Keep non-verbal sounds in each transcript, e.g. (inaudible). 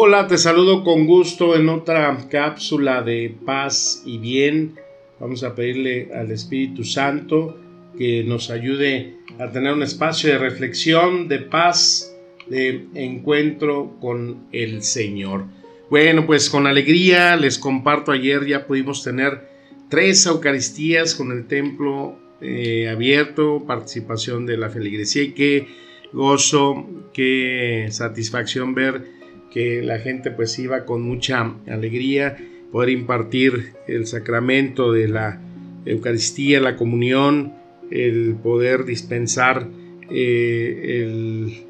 Hola, te saludo con gusto en otra cápsula de paz y bien. Vamos a pedirle al Espíritu Santo que nos ayude a tener un espacio de reflexión, de paz, de encuentro con el Señor. Bueno, pues con alegría les comparto, ayer ya pudimos tener tres Eucaristías con el templo eh, abierto, participación de la feligresía y qué gozo, qué satisfacción ver que la gente pues iba con mucha alegría poder impartir el sacramento de la Eucaristía, la comunión, el poder dispensar eh, el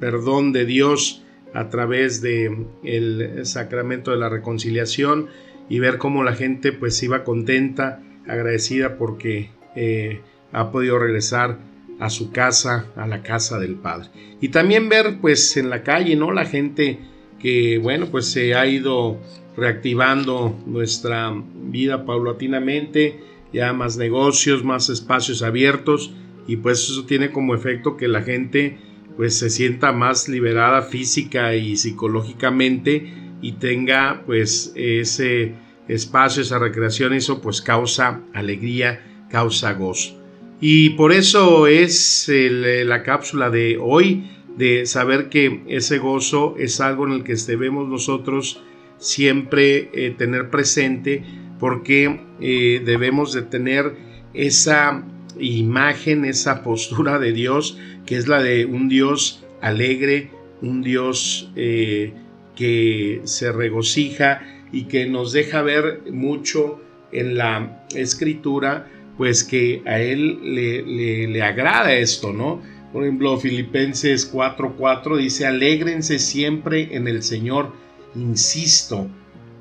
perdón de Dios a través de el sacramento de la reconciliación y ver cómo la gente pues iba contenta, agradecida porque eh, ha podido regresar a su casa, a la casa del Padre. Y también ver pues en la calle, ¿no? La gente que, bueno, pues se ha ido reactivando nuestra vida paulatinamente, ya más negocios, más espacios abiertos y pues eso tiene como efecto que la gente pues se sienta más liberada física y psicológicamente y tenga pues ese espacio, esa recreación, eso pues causa alegría causa gozo. Y por eso es la cápsula de hoy, de saber que ese gozo es algo en el que debemos nosotros siempre eh, tener presente, porque eh, debemos de tener esa imagen, esa postura de Dios, que es la de un Dios alegre, un Dios eh, que se regocija y que nos deja ver mucho en la escritura pues que a él le, le, agrada esto, ¿no? Por ejemplo, Filipenses 4:4 dice, alégrense siempre en el Señor, insisto,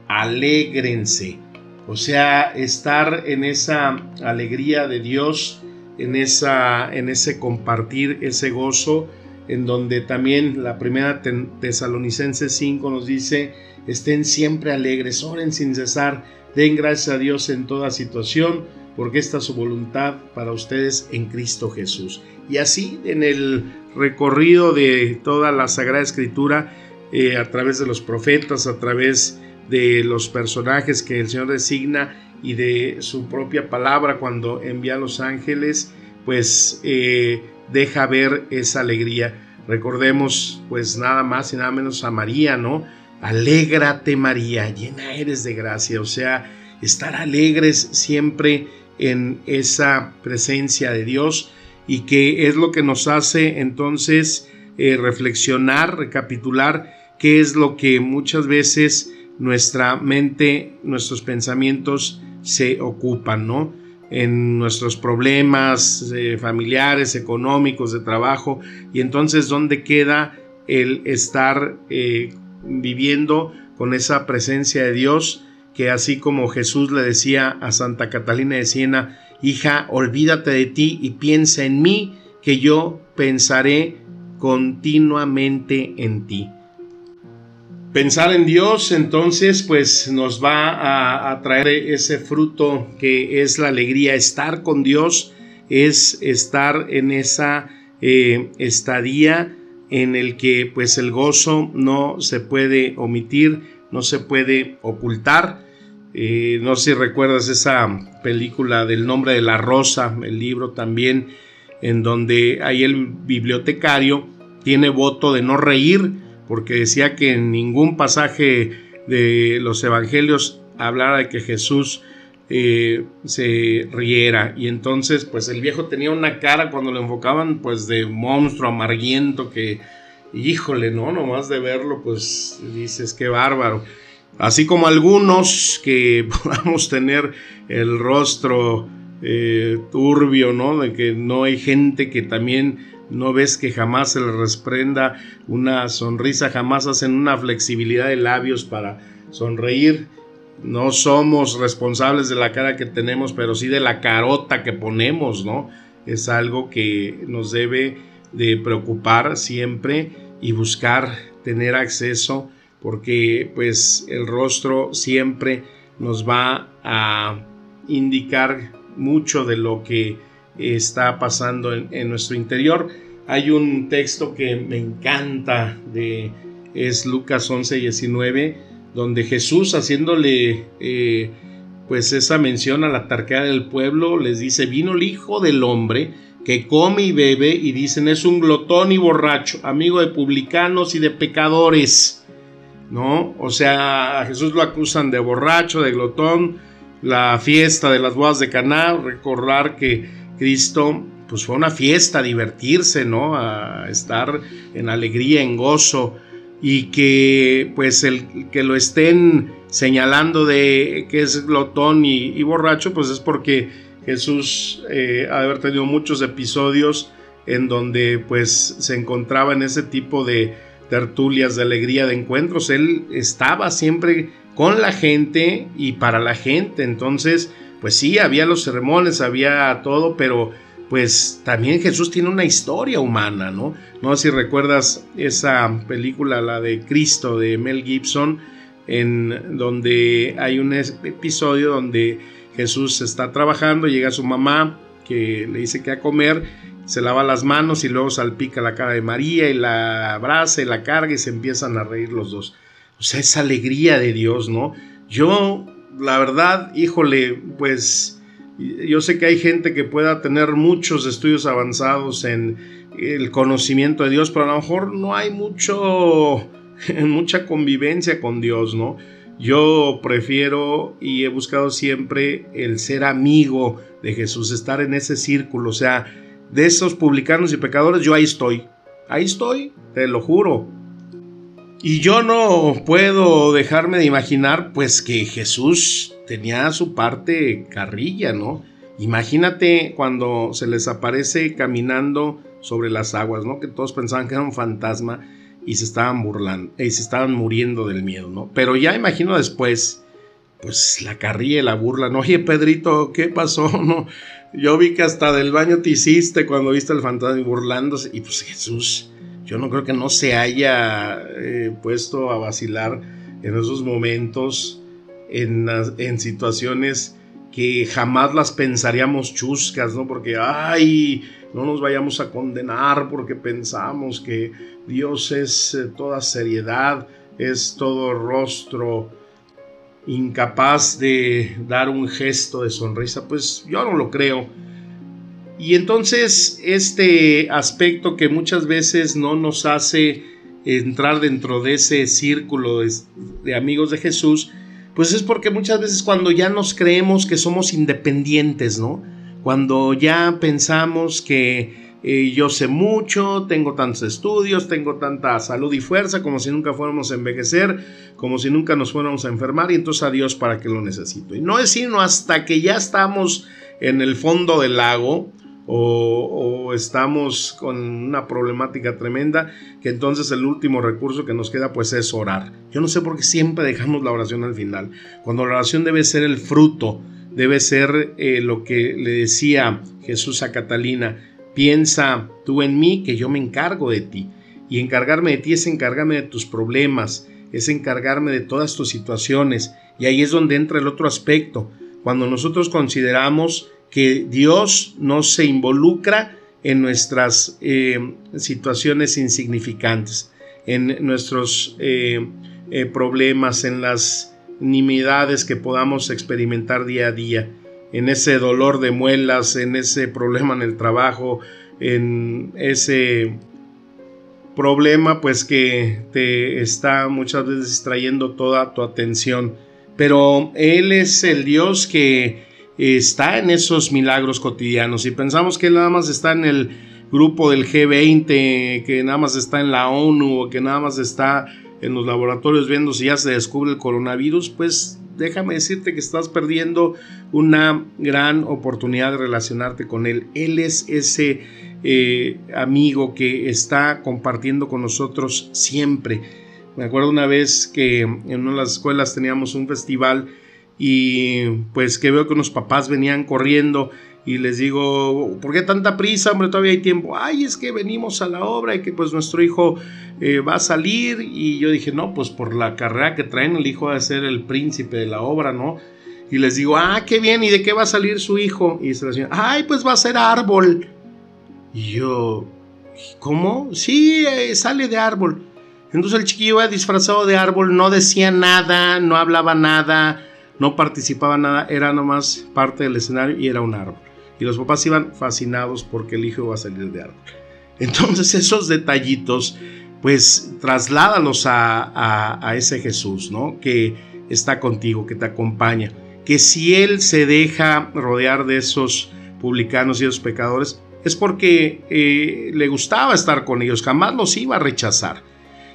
alégrense. O sea, estar en esa alegría de Dios, en, esa, en ese compartir ese gozo, en donde también la primera Tesalonicense 5 nos dice, estén siempre alegres, oren sin cesar, den gracias a Dios en toda situación porque esta es su voluntad para ustedes en Cristo Jesús. Y así en el recorrido de toda la Sagrada Escritura, eh, a través de los profetas, a través de los personajes que el Señor designa y de su propia palabra cuando envía a los ángeles, pues eh, deja ver esa alegría. Recordemos pues nada más y nada menos a María, ¿no? Alégrate María, llena eres de gracia, o sea, estar alegres siempre en esa presencia de Dios y que es lo que nos hace entonces eh, reflexionar, recapitular qué es lo que muchas veces nuestra mente, nuestros pensamientos se ocupan, ¿no? En nuestros problemas eh, familiares, económicos, de trabajo, y entonces dónde queda el estar eh, viviendo con esa presencia de Dios que así como Jesús le decía a Santa Catalina de Siena, hija, olvídate de ti y piensa en mí, que yo pensaré continuamente en ti. Pensar en Dios entonces pues nos va a, traer ese fruto que es la alegría. Estar con Dios es estar en esa eh, estadía en el que pues el gozo no se puede omitir, no se puede ocultar. Eh, no sé si recuerdas esa película del nombre de la rosa, el libro también, en donde ahí el bibliotecario tiene voto de no reír, porque decía que en ningún pasaje de los evangelios hablara de que Jesús eh, se riera. Y entonces, pues el viejo tenía una cara cuando lo enfocaban, pues de monstruo amarguiento que híjole, ¿no? Nomás de verlo, pues dices, qué bárbaro. Así como algunos que (laughs) podamos tener el rostro eh, turbio, ¿no? De que no hay gente que también no ves que jamás se les resprenda una sonrisa, jamás hacen una flexibilidad de labios para sonreír. No somos responsables de la cara que tenemos, pero sí de la carota que ponemos, ¿no? Es algo que nos debe de preocupar siempre y buscar tener acceso porque pues el rostro siempre nos va a indicar mucho de lo que está pasando en, nuestro interior. Hay un texto que me encanta de es Lucas 11, 19, donde Jesús haciéndole eh, pues esa mención a la tarquea del pueblo les dice, vino el Hijo del Hombre que come y bebe y dicen es un glotón y borracho, amigo de publicanos y de pecadores. ¿No? O sea, a Jesús lo acusan de borracho, de glotón, la fiesta de las bodas de Caná, recordar que Cristo pues fue una fiesta, divertirse, ¿no? A estar en alegría, en gozo y que pues el que lo estén señalando de que es glotón y, borracho, pues es porque Jesús eh, ha haber tenido muchos episodios en donde pues se encontraba en ese tipo de tertulias de alegría, de encuentros. Él estaba siempre con la gente y para la gente. Entonces, pues sí, había los sermones, había todo, pero pues también Jesús tiene una historia humana, ¿no? No sé si recuerdas esa película, la de Cristo de Mel Gibson, en donde hay un episodio donde Jesús está trabajando, llega su mamá que le dice que a comer, se lava las manos y luego salpica la cara de María y la abraza y la carga y se empiezan a reír los dos. O sea, esa alegría de Dios, ¿no? Yo, la verdad, híjole, pues yo sé que hay gente que pueda tener muchos estudios avanzados en el conocimiento de Dios, pero a lo mejor no hay mucho, (laughs) mucha convivencia con Dios, ¿no? Yo prefiero y he buscado siempre el ser amigo de Jesús, estar en ese círculo, o sea, de esos publicanos y pecadores, yo ahí estoy, ahí estoy, te lo juro. Y yo no puedo dejarme de imaginar, pues, que Jesús tenía su parte carrilla, ¿no? Imagínate cuando se les aparece caminando sobre las aguas, ¿no? Que todos pensaban que era un fantasma y se estaban burlando, y se estaban muriendo del miedo, ¿no? Pero ya imagino después, pues la carrilla y la burla, ¿no? Oye, Pedrito, ¿qué pasó? (laughs) No, yo vi que hasta del baño te hiciste cuando viste al fantasma burlándose, y pues Jesús, yo no creo que no se haya eh, puesto a vacilar en esos momentos, en, en situaciones que jamás las pensaríamos chuscas, ¿no? Porque, ay, no nos vayamos a condenar porque pensamos que Dios es eh, toda seriedad, es todo rostro incapaz de dar un gesto de sonrisa, pues yo no lo creo. Y entonces este aspecto que muchas veces no nos hace entrar dentro de ese círculo de, amigos de Jesús, pues es porque muchas veces cuando ya nos creemos que somos independientes, ¿no? Cuando ya pensamos que yo sé mucho, tengo tantos estudios, tengo tanta salud y fuerza, como si nunca fuéramos a envejecer, como si nunca nos fuéramos a enfermar, y entonces a Dios para que lo necesito. Y no es sino hasta que ya estamos en el fondo del lago, o, estamos con una problemática tremenda, que entonces el último recurso que nos queda pues es orar. Yo no sé por qué siempre dejamos la oración al final, cuando la oración debe ser el fruto, debe ser eh, lo que le decía Jesús a Catalina, piensa tú en mí que yo me encargo de ti. Y encargarme de ti es encargarme de tus problemas, es encargarme de todas tus situaciones. Y ahí es donde entra el otro aspecto. Cuando nosotros consideramos que Dios no se involucra en nuestras eh, situaciones insignificantes, en nuestros eh, eh, problemas, en las nimiedades que podamos experimentar día a día, en ese dolor de muelas, en ese problema en el trabajo, en ese problema pues que te está muchas veces distrayendo toda tu atención. Pero Él es el Dios que está en esos milagros cotidianos. Y pensamos que nada más está en el grupo del G20, que nada más está en la ONU o que nada más está en los laboratorios viendo si ya se descubre el coronavirus, pues déjame decirte que estás perdiendo una gran oportunidad de relacionarte con Él. Él es ese eh, amigo que está compartiendo con nosotros siempre. Me acuerdo una vez que en una de las escuelas teníamos un festival y pues que veo que unos papás venían corriendo y les digo, ¿por qué tanta prisa? Hombre, todavía hay tiempo. Ay, es que venimos a la obra y que pues nuestro hijo eh, va a salir. Y yo dije, no, pues por la carrera que traen, el hijo va a ser el príncipe de la obra, ¿no? Y les digo, ah, qué bien, ¿y de qué va a salir su hijo? Y dice la señora, ay, pues va a ser árbol. Y yo, ¿cómo? Sí, eh, sale de árbol. Entonces el chiquillo iba disfrazado de árbol, no decía nada, no hablaba nada, no participaba nada, era nomás parte del escenario y era un árbol. Y los papás iban fascinados porque el hijo iba a salir de árbol. Entonces (laughs) esos detallitos, pues trasládalos a, ese Jesús, ¿no? Que está contigo, que te acompaña. Que si Él se deja rodear de esos publicanos y esos pecadores, es porque eh, le gustaba estar con ellos, jamás los iba a rechazar.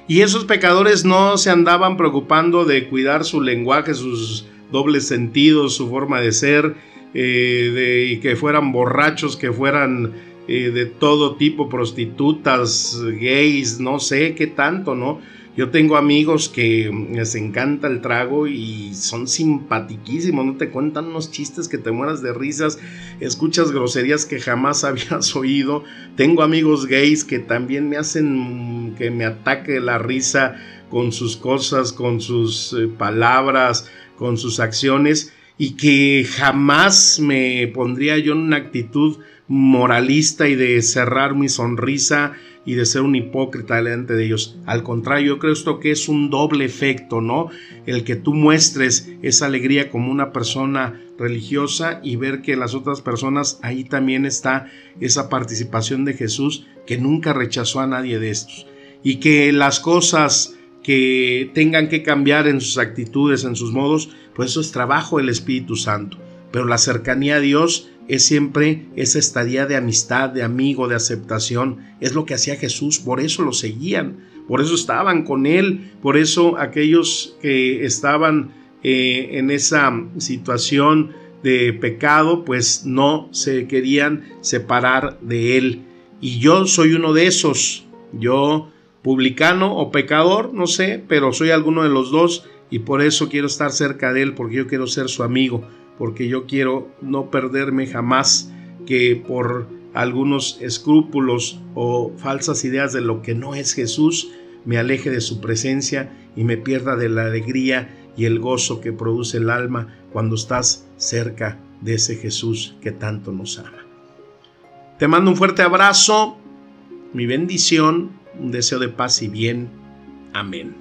Y esos pecadores no se andaban preocupando de cuidar su lenguaje, sus dobles sentidos, su forma de ser, eh, de, y que fueran borrachos, que fueran eh, de todo tipo, prostitutas, gays, no sé qué tanto, ¿no? Yo tengo amigos que les encanta el trago y son simpatiquísimos, no te cuentan unos chistes que te mueras de risas, escuchas groserías que jamás (laughs) habías oído. Tengo amigos gays que también me hacen que me ataque la risa con sus cosas, con sus eh, palabras, con sus acciones y que jamás me pondría yo en una actitud moralista y de cerrar mi sonrisa y de ser un hipócrita delante de ellos. Al contrario, yo creo esto que es un doble efecto, ¿no? El que tú muestres esa alegría como una persona religiosa y ver que las otras personas ahí también está esa participación de Jesús que nunca rechazó a nadie de estos. Y que las cosas que tengan que cambiar en sus actitudes, en sus modos, pues eso es trabajo del Espíritu Santo. Pero la cercanía a Dios es siempre esa estadía de amistad, de amigo, de aceptación. Es lo que hacía Jesús, por eso lo seguían, por eso estaban con él, por eso aquellos que estaban eh, en esa situación de pecado, pues no se querían separar de él. Y yo soy uno de esos, yo publicano o pecador, no sé, pero soy alguno de los dos y por eso quiero estar cerca de él, porque yo quiero ser su amigo porque yo quiero no perderme jamás que por algunos escrúpulos o falsas ideas de lo que no es Jesús, me aleje de su presencia y me pierda de la alegría y el gozo que produce el alma cuando estás cerca de ese Jesús que tanto nos ama. Te mando un fuerte abrazo, mi bendición, un deseo de paz y bien. Amén.